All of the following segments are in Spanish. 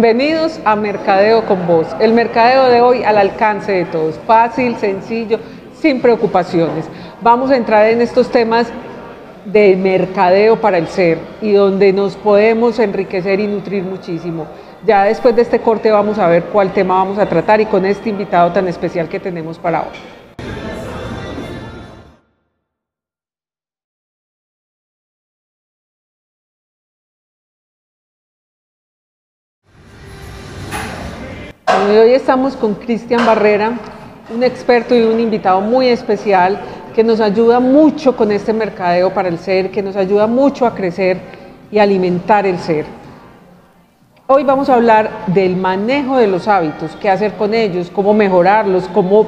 bienvenidos a Mercadeo con Vos. El mercadeo de hoy al alcance de todos, fácil, sencillo, sin preocupaciones. Vamos a entrar en estos temas de mercadeo para el ser y donde nos podemos enriquecer y nutrir muchísimo. Ya después de este corte vamos a ver cuál tema vamos a tratar y con este invitado tan especial que tenemos para hoy. Hoy estamos con Cristian Barrera, un experto y un invitado muy especial que nos ayuda mucho con este mercadeo para el ser, que nos ayuda mucho a crecer y alimentar el ser. Hoy vamos a hablar del manejo de los hábitos, qué hacer con ellos, cómo mejorarlos, cómo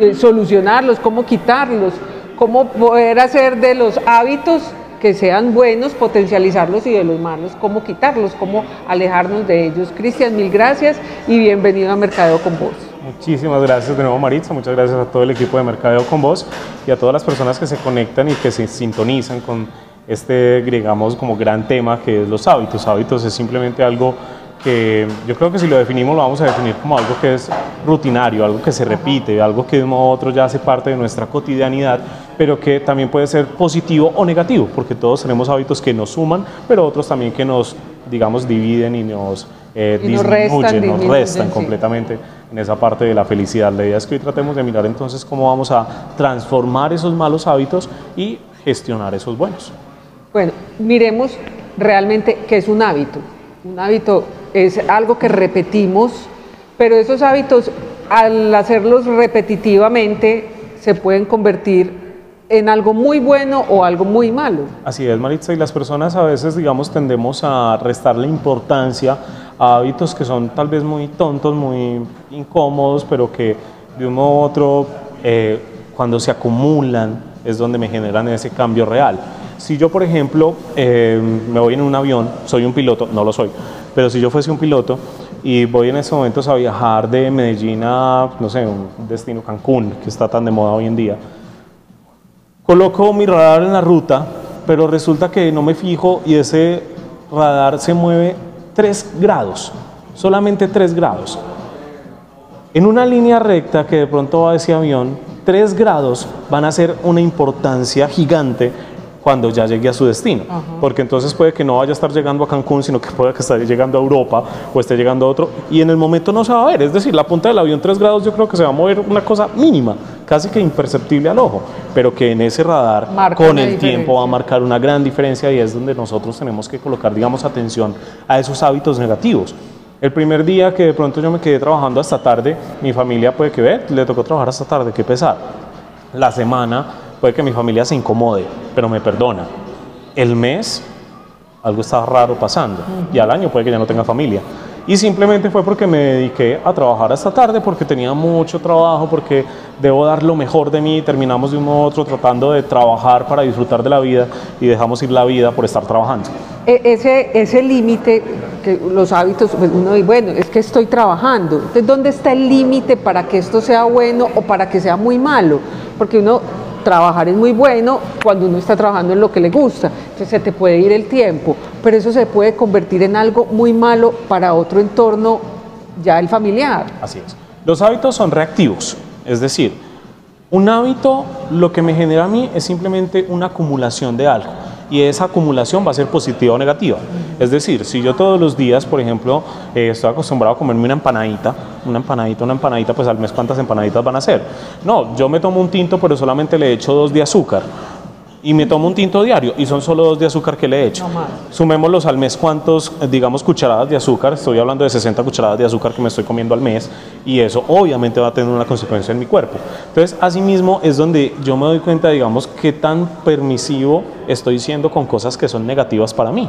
eh, solucionarlos, cómo quitarlos, cómo poder hacer de los hábitos que sean buenos, potencializarlos y de los malos, cómo quitarlos, cómo alejarnos de ellos. Cristian, mil gracias y bienvenido a Mercadeo con Vos. Muchísimas gracias de nuevo Maritza, muchas gracias a todo el equipo de Mercadeo con Vos y a todas las personas que se conectan y que se sintonizan con este, digamos, como gran tema que es los hábitos. Hábitos es simplemente algo que yo creo que si lo definimos lo vamos a definir como algo que es rutinario, algo que se repite, algo que de un modo u otro ya hace parte de nuestra cotidianidad, pero que también puede ser positivo o negativo, porque todos tenemos hábitos que nos suman, pero otros también que nos, digamos, dividen y nos eh, disminuyen, nos restan, completamente en esa parte de la felicidad. La idea es que hoy tratemos de mirar entonces cómo vamos a transformar esos malos hábitos y gestionar esos buenos. Bueno, miremos realmente qué es un hábito. Un hábito es algo que repetimos, pero esos hábitos al hacerlos repetitivamente se pueden convertir en algo muy bueno o algo muy malo. Así es, Maritza, y las personas a veces, digamos, tendemos a restarle importancia a hábitos que son tal vez muy tontos, muy incómodos, pero que de un modo u otro, eh, cuando se acumulan, es donde me generan ese cambio real. Si yo, por ejemplo, eh, me voy en un avión, soy un piloto, no lo soy, pero si yo fuese un piloto y voy en estos momentos a viajar de Medellín a, no sé, un destino Cancún, que está tan de moda hoy en día, coloco mi radar en la ruta, pero resulta que no me fijo y ese radar se mueve 3 grados, solamente 3 grados. En una línea recta que de pronto va ese avión, 3 grados van a ser una importancia gigante cuando ya llegue a su destino. Porque entonces puede que no vaya a estar llegando a Cancún, sino que puede que esté llegando a Europa o esté llegando a otro. Y en el momento no se va a ver. Es decir, la punta del avión 3 grados yo creo que se va a mover una cosa mínima, casi que imperceptible al ojo. Pero que en ese radar con el tiempo va a marcar una gran diferencia y es donde nosotros tenemos que colocar, digamos, atención a esos hábitos negativos. El primer día que de pronto yo me quedé trabajando hasta tarde, mi familia puede que ver, le tocó trabajar hasta tarde, qué pesar. La semana puede que mi familia se incomode, pero me perdona. El mes, algo está raro pasando, y al año puede que ya no tenga familia. Y simplemente fue porque me dediqué a trabajar hasta tarde, porque tenía mucho trabajo, porque debo dar lo mejor de mí. Terminamos de uno u otro tratando de trabajar para disfrutar de la vida y dejamos ir la vida por estar trabajando. E, ese, ese límite, que los hábitos, pues uno dice, bueno, es que estoy trabajando. Entonces, ¿dónde está el límite para que esto sea bueno o para que sea muy malo? Porque uno trabajar es muy bueno cuando uno está trabajando en lo que le gusta, entonces se te puede ir el tiempo, pero eso se puede convertir en algo muy malo para otro entorno, ya el familiar. Así es. Los hábitos son reactivos, es decir, un hábito lo que me genera a mí es simplemente una acumulación de algo y esa acumulación va a ser positiva o negativa. Es decir, si yo todos los días, por ejemplo, eh, estoy acostumbrado a comerme una empanadita, una empanadita, una empanadita, pues al mes cuántas empanaditas van a ser. No, yo me tomo un tinto, pero solamente le echo dos de azúcar y me tomo un tinto diario y son solo dos de azúcar que le he hecho. Sumémoslos al mes cuántos, eh, digamos, cucharadas de azúcar, estoy hablando de 60 cucharadas de azúcar que me estoy comiendo al mes y eso obviamente va a tener una consecuencia en mi cuerpo. Entonces, asimismo es donde yo me doy cuenta, digamos, qué tan permisivo estoy siendo con cosas que son negativas para mí.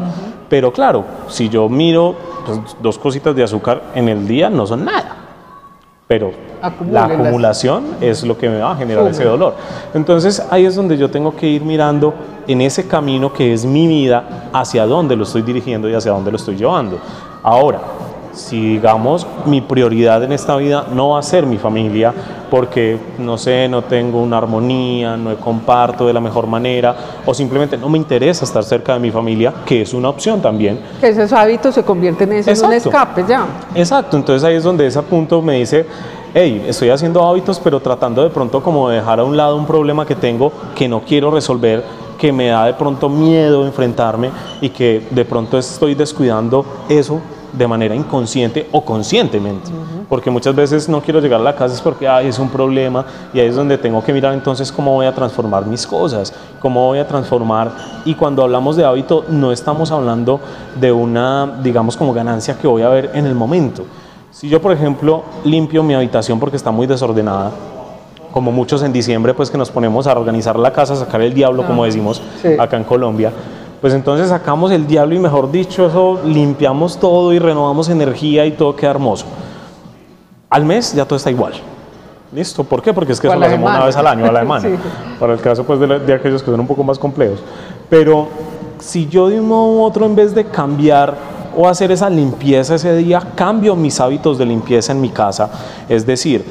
Pero claro, si yo miro pues, dos cositas de azúcar en el día, no son nada pero la acumulación es lo que me va a generar ese dolor. Entonces ahí es donde yo tengo que ir mirando en ese camino que es mi vida, hacia dónde lo estoy dirigiendo y hacia dónde lo estoy llevando. Ahora, si digamos mi prioridad en esta vida no va a ser mi familia porque no sé, no tengo una armonía, no comparto de la mejor manera o simplemente no me interesa estar cerca de mi familia, que es una opción también. Que esos hábitos se convierten en, eso, en un escape ya. Exacto, entonces ahí es donde ese punto me dice, hey, estoy haciendo hábitos pero tratando de pronto como dejar a un lado un problema que tengo que no quiero resolver que me da de pronto miedo enfrentarme y que de pronto estoy descuidando eso de manera inconsciente o conscientemente. Porque muchas veces no quiero llegar a la casa es porque es un problema y ahí es donde tengo que mirar entonces cómo voy a transformar mis cosas, cómo voy a transformar. Y cuando hablamos de hábito no estamos hablando de una, digamos, como ganancia que voy a ver en el momento. Si yo, por ejemplo, limpio mi habitación porque está muy desordenada, como muchos en diciembre, pues que nos ponemos a organizar la casa, sacar el diablo, como decimos acá en Colombia, pues entonces sacamos el diablo y mejor dicho, eso limpiamos todo y renovamos energía y todo queda hermoso. Al mes ya todo está igual. ¿Listo? ¿Por qué? Porque es que eso lo hacemos una vez al año a la semana. Para el caso pues, de, de, aquellos que son un poco más complejos. Pero si yo de un modo u otro, en vez de cambiar o hacer esa limpieza ese día, cambio mis hábitos de limpieza en mi casa, es decir,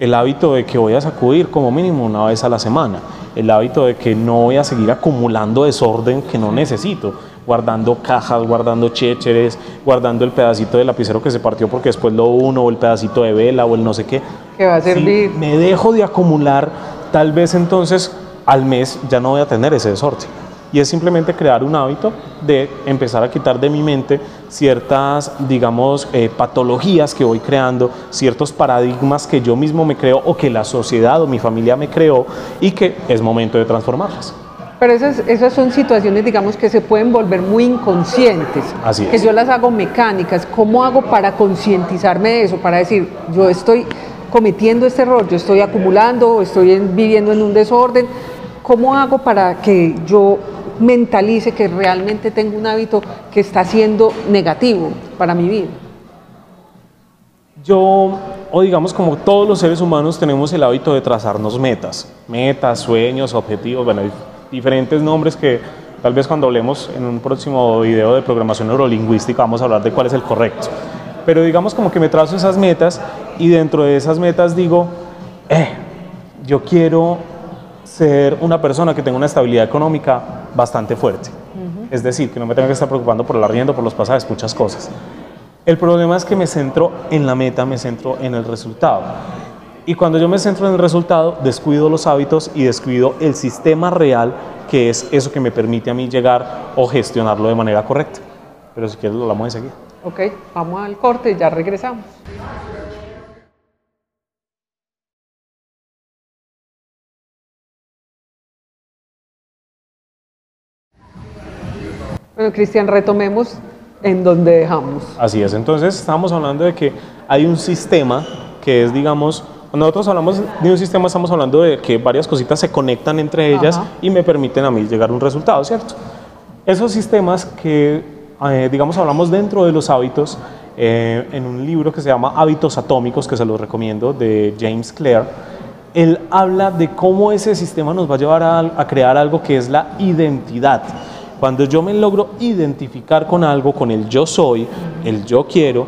el hábito de que voy a sacudir como mínimo una vez a la semana, el hábito de que no voy a seguir acumulando desorden que no necesito, guardando cajas, guardando chécheres, guardando el pedacito de lapicero que se partió porque después lo uno, o el pedacito de vela, o el no sé qué. Que va a servir. Si me dejo de acumular, tal vez entonces al mes ya no voy a tener ese desorden y es simplemente crear un hábito de empezar a quitar de mi mente ciertas, digamos, eh, patologías que voy creando, ciertos paradigmas que yo mismo me creo o que la sociedad o mi familia me creó y que es momento de transformarlas. Pero esas, esas son situaciones, digamos, que se pueden volver muy inconscientes. Así es. Que yo las hago mecánicas. ¿Cómo hago para concientizarme de eso? Para decir, yo estoy cometiendo este error, yo estoy acumulando, estoy viviendo en un desorden. ¿Cómo hago para que yo mentalice que realmente tengo un hábito que está siendo negativo para mi vida. Yo, o digamos como todos los seres humanos tenemos el hábito de trazarnos metas, metas, sueños, objetivos, bueno, hay diferentes nombres que tal vez cuando hablemos en un próximo video de programación neurolingüística vamos a hablar de cuál es el correcto. Pero digamos como que me trazo esas metas y dentro de esas metas digo, eh, yo quiero ser una persona que tenga una estabilidad económica bastante fuerte. Es decir, que no me tenga que estar preocupando por el arriendo, por los pasajes, muchas cosas. El problema es que me centro en la meta, me centro en el resultado. Y cuando yo me centro en el resultado, descuido los hábitos y descuido el sistema real, que es eso que me permite a mí llegar o gestionarlo de manera correcta. Pero si quieres lo hablamos enseguida. Ok, vamos al corte y ya regresamos. Bueno, Cristian, retomemos en donde dejamos. Así es, entonces estamos hablando de que hay un sistema que es, digamos, nosotros hablamos de un sistema, estamos hablando de que varias cositas se conectan entre ellas y me permiten a mí llegar a un resultado, ¿cierto? Esos sistemas que, eh, digamos, hablamos dentro de los hábitos, eh, en un libro que se llama Hábitos Atómicos, que se los recomiendo, de James Clear, él habla de cómo ese sistema nos va a llevar a, a crear algo que es la identidad. Cuando yo me logro identificar con algo, con el yo soy, el yo quiero,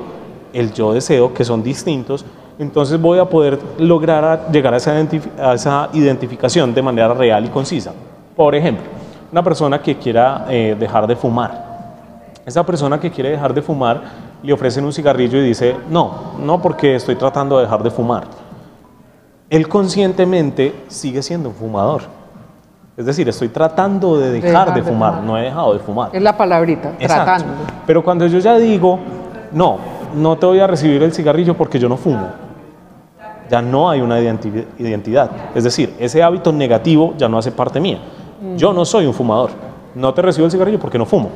el yo deseo, que son distintos, entonces voy a poder lograr llegar a esa, identificación de manera real y concisa. Por ejemplo, una persona que quiera eh, dejar de fumar. Esa persona que quiere dejar de fumar le ofrecen un cigarrillo y dice, no, no porque estoy tratando de dejar de fumar. Él conscientemente sigue siendo un fumador es decir, estoy tratando de dejar, de, fumar, no he dejado de fumar. Es la palabrita, tratando. Pero cuando yo ya digo, no, no te voy a recibir el cigarrillo porque yo no fumo, ya no hay una identidad. Es decir, ese hábito negativo ya no hace parte mía. Mm. Yo no soy un fumador. No te recibo el cigarrillo porque no fumo.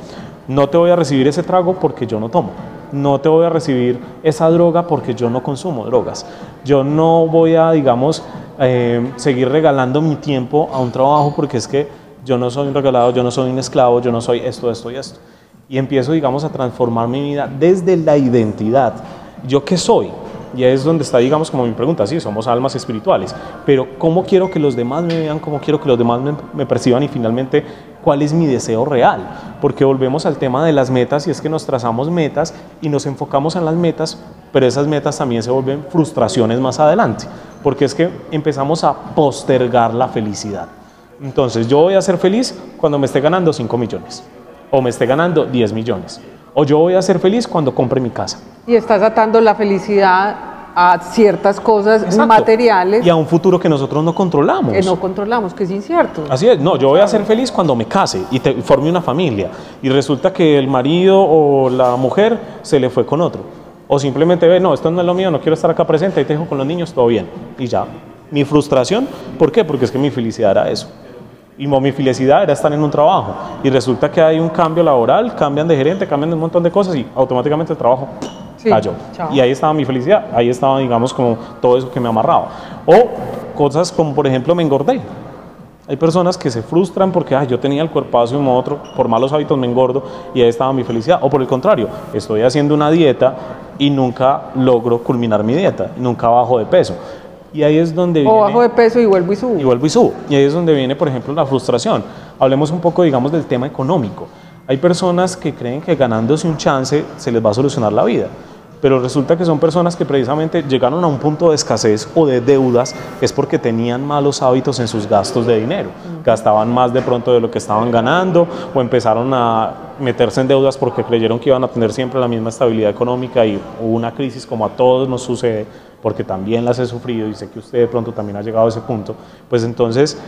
No te voy a recibir ese trago porque yo no tomo no te voy a recibir esa droga porque yo no consumo drogas. Yo no voy a, digamos, eh, seguir regalando mi tiempo a un trabajo porque es que yo no soy un regalado, yo no soy un esclavo, yo no soy esto, esto y esto. Y empiezo, digamos, a transformar mi vida desde la identidad. ¿Yo qué soy? Y es donde está, digamos, como mi pregunta, sí, somos almas espirituales, pero ¿cómo quiero que los demás me vean? ¿Cómo quiero que los demás me, me perciban? Y finalmente, cuál es mi deseo real, porque volvemos al tema de las metas y es que nos trazamos metas y nos enfocamos en las metas, pero esas metas también se vuelven frustraciones más adelante, porque es que empezamos a postergar la felicidad. Entonces yo voy a ser feliz cuando me esté ganando 5 millones, o me esté ganando 10 millones, o yo voy a ser feliz cuando compre mi casa. Y estás atando la felicidad a ciertas cosas Exacto. materiales Y a un futuro que nosotros no controlamos. que no controlamos, que es incierto. Así es, no, yo voy a ser feliz cuando me case y te, forme una familia y resulta que el marido o la mujer se le fue con otro. O simplemente ve, no, esto no es lo mío, no quiero estar acá presente, ahí te dejo con los niños, todo bien. Y ya. Mi frustración, ¿por qué? Porque es que mi felicidad era eso. Y mi felicidad era estar en un trabajo. Y resulta que hay un cambio laboral, cambian de gerente, cambian de un montón de cosas y automáticamente el trabajo Sí, cayó. chao. Y ahí estaba mi felicidad, ahí estaba, digamos, como todo eso que me amarraba. O cosas como, por ejemplo, me engordé. Hay personas que se frustran porque "Ay, yo tenía el cuerpazo y un otro, por malos hábitos me engordo y ahí estaba mi felicidad. O por el contrario, estoy haciendo una dieta y nunca logro culminar mi dieta, nunca bajo de peso. Y ahí es donde O viene- bajo de peso y vuelvo y subo. y vuelvo y subo. Y ahí es donde viene, por ejemplo, la frustración. Hablemos un poco, digamos, del tema económico. Hay personas que creen que ganándose un chance se les va a solucionar la vida. Pero resulta que son personas que precisamente llegaron a un punto de escasez o de deudas es porque tenían malos hábitos en sus gastos de dinero. Gastaban más de pronto de lo que estaban ganando o empezaron a meterse en deudas porque creyeron que iban a tener siempre la misma estabilidad económica y hubo una crisis como a todos nos sucede porque también las he sufrido y sé que usted de pronto también ha llegado a ese punto. Pues entonces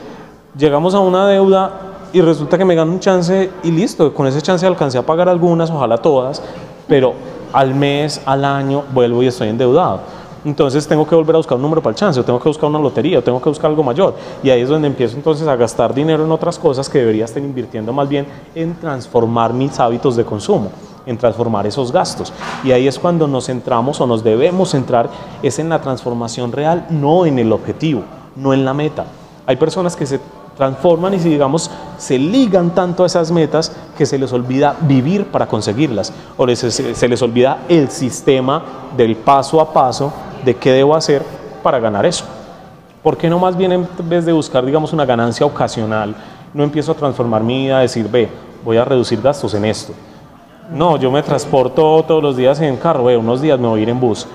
llegamos a una deuda y resulta que me gano un chance y listo, con ese chance alcancé a pagar algunas, ojalá todas, pero al mes, al año, vuelvo y estoy endeudado. Entonces tengo que volver a buscar un número para el chance, o tengo que buscar una lotería, o tengo que buscar algo mayor. Y ahí es donde empiezo entonces a gastar dinero en otras cosas que debería estar invirtiendo más bien en transformar mis hábitos de consumo, en transformar esos gastos. Y ahí es cuando nos centramos o nos debemos centrar, es en la transformación real, no en el objetivo, no en la meta. Hay personas que se transforman y si digamos se ligan tanto a esas metas que se les olvida vivir para conseguirlas o se les olvida el sistema del paso a paso de qué debo hacer para ganar eso. ¿Por qué no más bien en vez de buscar digamos una ganancia ocasional no empiezo a transformar mi vida a decir ve voy a reducir gastos en esto? No, yo me transporto todos los días en carro, ve, unos días me voy a ir en bus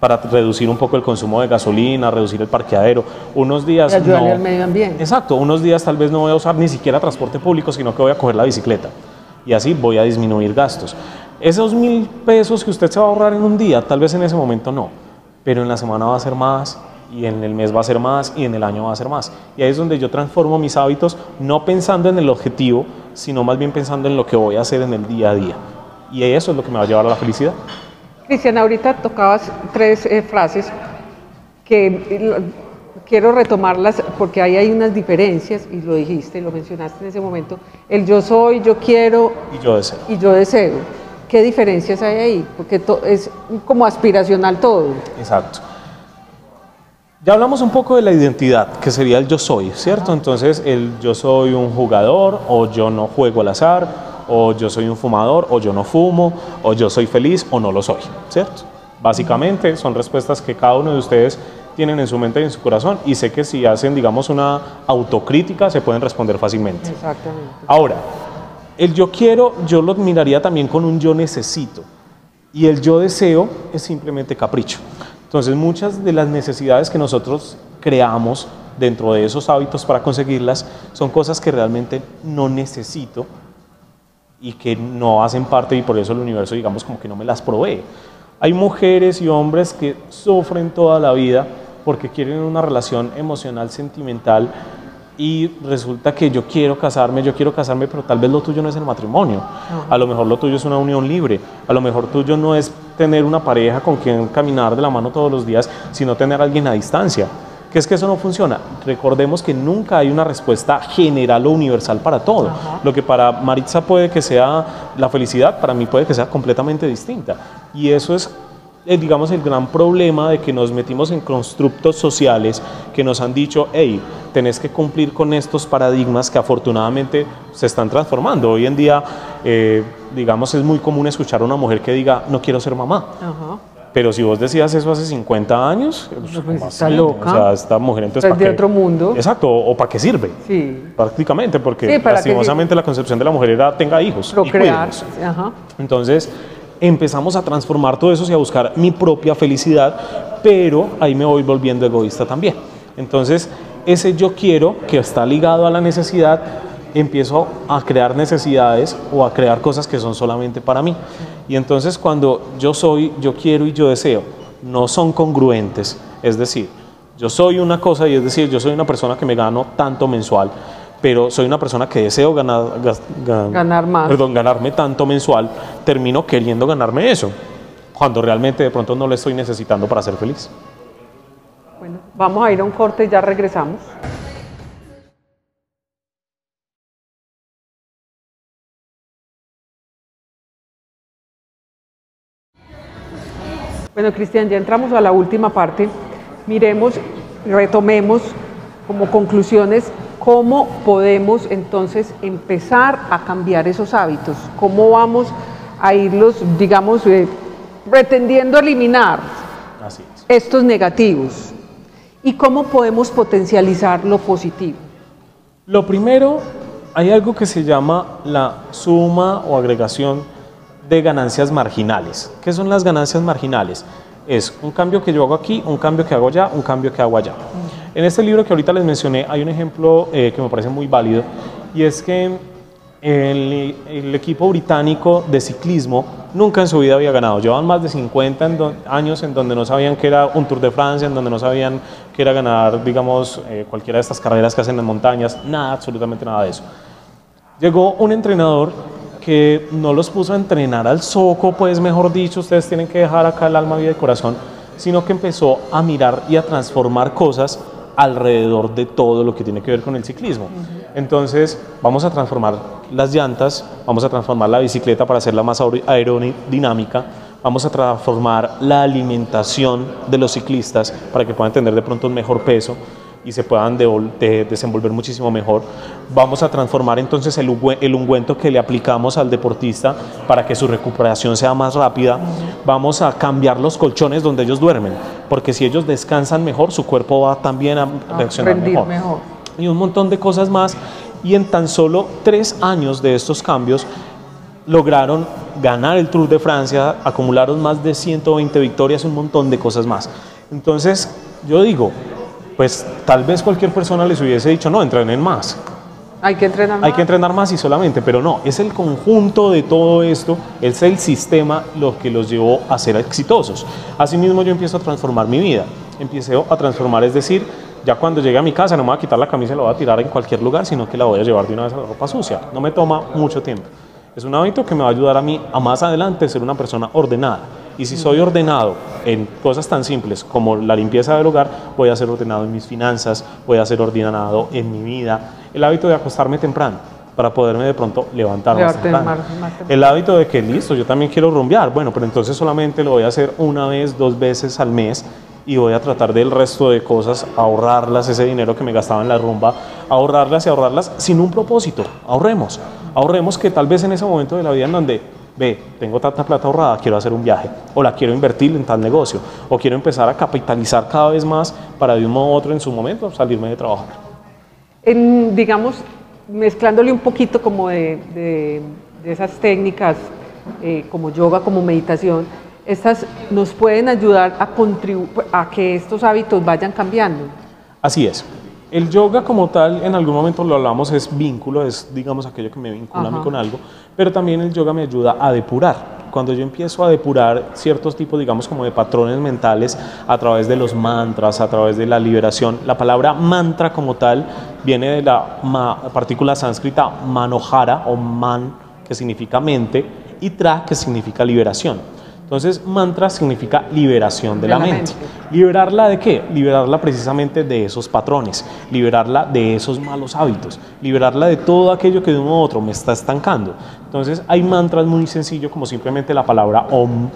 para reducir un poco el consumo de gasolina, reducir el parqueadero. Unos días Y ayudarle no. al medio ambiente. Exacto, unos días tal vez no voy a usar ni siquiera transporte público, sino que voy a coger la bicicleta. Y así voy a disminuir gastos. Esos mil pesos que usted se va a ahorrar en un día, tal vez en ese momento no, pero en la semana va a ser más, y en el mes va a ser más, y en el año va a ser más. Y ahí es donde yo transformo mis hábitos, no pensando en el objetivo, sino más bien pensando en lo que voy a hacer en el día a día. Y eso es lo que me va a llevar a la felicidad. Cristian, ahorita tocabas tres eh, frases que quiero retomarlas porque ahí hay unas diferencias, y lo dijiste, lo mencionaste en ese momento, el yo soy, yo quiero Y yo deseo. y yo deseo. ¿Qué diferencias hay ahí? Porque es como aspiracional todo. Exacto. Ya hablamos un poco de la identidad, que sería el yo soy, ¿cierto? Entonces, el yo soy un jugador, o yo no juego al azar, o yo soy un fumador, o yo no fumo, o yo soy feliz, o no lo soy, ¿cierto? Básicamente son respuestas que cada uno de ustedes tienen en su mente y en su corazón, y sé que si hacen, digamos, una autocrítica, se pueden responder fácilmente. Exactamente. Ahora, el yo quiero, yo lo miraría también con un yo necesito. Y el yo deseo es simplemente capricho. Entonces, muchas de las necesidades que nosotros creamos dentro de esos hábitos para conseguirlas son cosas que realmente no necesito y que no hacen parte y por eso el universo, digamos, como que no me las provee. Hay mujeres y hombres que sufren toda la vida porque quieren una relación emocional, sentimental y resulta que yo quiero casarme, yo quiero casarme, pero tal vez lo tuyo no es el matrimonio. A lo mejor lo tuyo es una unión libre. A lo mejor tuyo no es tener una pareja con quien caminar de la mano todos los días, sino tener a alguien a distancia. Que es que eso no funciona. Recordemos que nunca hay una respuesta general o universal para todo. Lo que para Maritza puede que sea la felicidad, para mí puede que sea completamente distinta. Y eso es eh, digamos, el gran problema de que nos metimos en constructos sociales que nos han dicho, hey, tenés que cumplir con estos paradigmas que afortunadamente se están transformando. Hoy en día, eh, digamos, es muy común escuchar a una mujer que diga, no quiero ser mamá. Ajá. Pero si vos decías eso hace 50 años, pues, pues, ¿cómo está loca. O sea, esta mujer entonces... Es ¿para de qué? otro mundo. Exacto, o para qué sirve. Sí. Prácticamente, porque Sí, para lastimosamente la concepción de la mujer era tenga hijos. y Procrear. cuídelos. Ajá. Entonces empezamos a transformar todo eso y a buscar mi propia felicidad, pero ahí me voy volviendo egoísta también. Entonces ese yo quiero que está ligado a la necesidad, empiezo a crear necesidades o a crear cosas que son solamente para mí. Y entonces cuando yo soy, yo quiero y yo deseo, no son congruentes, es decir, yo soy una cosa y es decir, yo soy una persona que me gano tanto mensual, pero soy una persona que deseo ganar, gan- Ganar más. perdón, ganarme tanto mensual, termino queriendo ganarme eso, cuando realmente de pronto no lo estoy necesitando para ser feliz. Bueno, vamos a ir a un corte y ya regresamos. Bueno, Cristian, ya entramos a la última parte. Miremos, retomemos como conclusiones cómo podemos entonces empezar a cambiar esos hábitos, cómo vamos a irlos, digamos, eh, pretendiendo eliminar Así es. estos negativos y cómo podemos potencializar lo positivo. Lo primero, hay algo que se llama la suma o agregación de ganancias marginales. ¿Qué son las ganancias marginales? Es un cambio que yo hago aquí, un cambio que hago allá, un cambio que hago allá. En este libro que ahorita les mencioné hay un ejemplo eh, que me parece muy válido y es que el, equipo británico de ciclismo nunca en su vida había ganado. Llevaban más de 50 en do- años en donde no sabían que era un Tour de Francia, en donde no sabían que era ganar, digamos, eh, cualquiera de estas carreras que hacen en montañas, nada, absolutamente nada de eso. Llegó un entrenador que no los puso a entrenar al soco, pues mejor dicho, ustedes tienen que dejar acá el alma, vida y corazón, sino que empezó a mirar y a transformar cosas alrededor de todo lo que tiene que ver con el ciclismo. Entonces, vamos a transformar las llantas, vamos a transformar la bicicleta para hacerla más aer- aerodinámica, vamos a transformar la alimentación de los ciclistas para que puedan tener de pronto un mejor peso y se puedan de- desenvolver muchísimo mejor. Vamos a transformar entonces el, ungüe- el ungüento que le aplicamos al deportista para que su recuperación sea más rápida. Vamos a cambiar los colchones donde ellos duermen, porque si ellos descansan mejor, su cuerpo va también a A reaccionar rendir mejor. mejor. Y un montón de cosas más. Y en tan solo tres años de estos cambios, lograron ganar el Tour de Francia, acumularon más de 120 victorias, un montón de cosas más. Entonces, yo digo, pues tal vez cualquier persona les hubiese dicho, no, entrenen más, Hay que entrenar hay más. que entrenar más y solamente, pero no, es el conjunto de todo esto, es el sistema lo que los llevó a ser exitosos. Asimismo, yo empiezo a transformar mi vida, empiezo a transformar, es decir, ya cuando llegue a mi casa no me voy a quitar la camisa y la voy a tirar en cualquier lugar, sino que la voy a llevar de una vez a la ropa sucia. No me toma mucho tiempo. Es un hábito que me va a ayudar a mí a más adelante ser una persona ordenada. Y si soy ordenado en cosas tan simples como la limpieza del hogar, voy a ser ordenado en mis finanzas, voy a ser ordenado en mi vida. El hábito de acostarme temprano para poderme de pronto levantar más temprano. más- más temprano. El hábito de que listo, yo también quiero rumbear. Bueno, pero entonces solamente lo voy a hacer una vez, dos veces al mes y voy a tratar del resto de cosas ahorrarlas, ese dinero que me gastaba en la rumba, ahorrarlas y ahorrarlas sin un propósito. Ahorremos. Ahorremos que tal vez en ese momento de la vida en donde, ve, tengo tanta plata ahorrada, quiero hacer un viaje, o la quiero invertir en tal negocio, o quiero empezar a capitalizar cada vez más para de un modo u otro en su momento salirme de trabajar. En, digamos, mezclándole un poquito como de, de- de esas técnicas eh, como yoga, como meditación, estas nos pueden ayudar a a que estos hábitos vayan cambiando. Así es. El yoga como tal, en algún momento lo hablamos, es vínculo, es digamos aquello que me vincula a mí con algo, pero también el yoga me ayuda a depurar. Cuando yo empiezo a depurar ciertos tipos, digamos, como de patrones mentales a través de los mantras, a través de la liberación, la palabra mantra como tal viene de la ma- partícula sánscrita manohara o man, que significa mente, y tra, que significa liberación. Entonces, mantra significa liberación de, la, mente. ¿Liberarla de qué? Liberarla precisamente de esos patrones, liberarla de esos malos hábitos, liberarla de todo aquello que de uno u otro me está estancando. Entonces hay mantras muy sencillos como simplemente la palabra OM,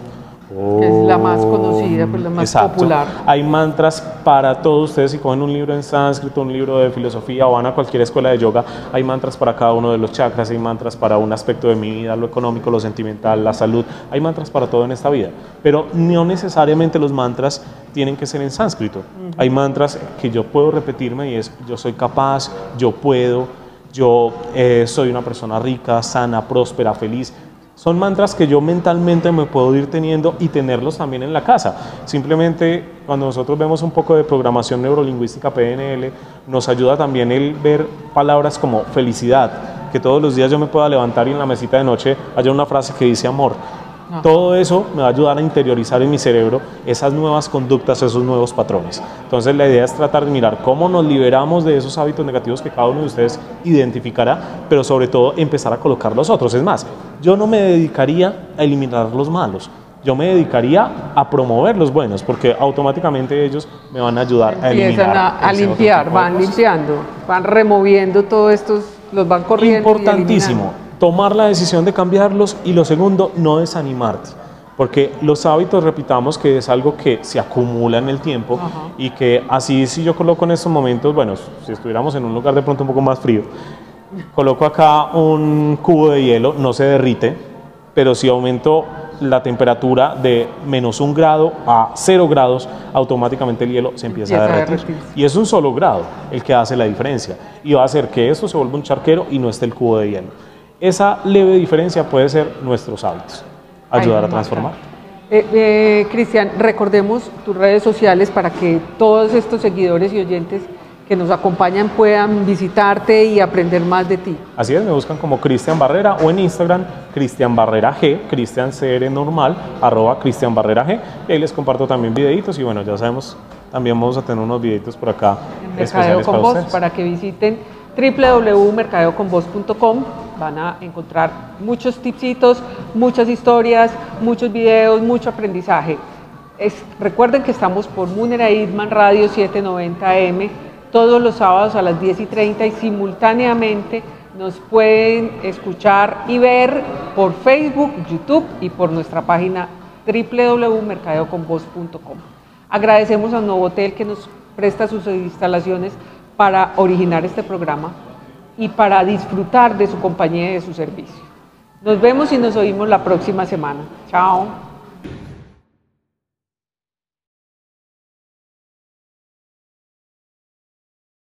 Que es la más conocida, pues la más Exacto. popular. Hay mantras para todos ustedes. Si cogen un libro en sánscrito, un libro de filosofía o van a cualquier escuela de yoga, hay mantras para cada uno de los chakras, hay mantras para un aspecto de mi vida, lo económico, lo sentimental, la salud. Hay mantras para todo en esta vida. Pero no necesariamente los mantras tienen que ser en sánscrito. Hay mantras que yo puedo repetirme y es yo soy capaz, yo puedo, yo eh, soy una persona rica, sana, próspera, feliz. Son mantras que yo mentalmente me puedo ir teniendo y tenerlos también en la casa. Simplemente cuando nosotros vemos un poco de programación neurolingüística PNL, nos ayuda también el ver palabras como felicidad, que todos los días yo me pueda levantar y en la mesita de noche haya una frase que dice amor. Todo eso me va a ayudar a interiorizar en mi cerebro esas nuevas conductas, esos nuevos patrones. Entonces la idea es tratar de mirar cómo nos liberamos de esos hábitos negativos que cada uno de ustedes identificará, pero sobre todo empezar a colocar los otros. Es más, yo no me dedicaría a eliminar los malos, yo me dedicaría a promover los buenos, porque automáticamente ellos me van a ayudar a eliminar. Empiezan a, a limpiar, van limpiando, van removiendo todos estos, los van corriendo. Importantísimo. Tomar la decisión de cambiarlos y lo segundo, no desanimarte. Porque los hábitos, repitamos, que es algo que se acumula en el tiempo Ajá. y que así si yo coloco en estos momentos, bueno, si estuviéramos en un lugar de pronto un poco más frío, coloco acá un cubo de hielo, no se derrite, pero si aumento la temperatura de menos un grado a cero grados, automáticamente el hielo se empieza, Empieza a derretir. derretirse. Y es un solo grado el que hace la diferencia y va a hacer que esto se vuelva un charquero y no esté el cubo de hielo. Esa leve diferencia puede ser nuestros hábitos, ayudar Ay, a transformar. Eh, eh, Cristian, recordemos tus redes sociales para que todos estos seguidores y oyentes que nos acompañan puedan visitarte y aprender más de ti. Así es, me buscan como Cristian Barrera o en Instagram Cristian Barrera G, Cristian CR normal, arroba Cristian Barrera G. Y ahí les comparto también videitos y bueno, ya sabemos, también vamos a tener unos videitos por acá en Mercadeo especiales con para ustedes. para que visiten www.mercadeoconvoz.com. Van a encontrar muchos tipsitos, muchas historias, muchos videos, mucho aprendizaje. Recuerden que estamos por Munera Idman Radio 790M todos los sábados a las 10 y 30 y simultáneamente nos pueden escuchar y ver por Facebook, YouTube y por nuestra página www.mercadeoconvoz.com. Agradecemos a Novotel que nos presta sus instalaciones para originar este programa y para disfrutar de su compañía y de su servicio. Nos vemos y nos oímos la próxima semana. Chao.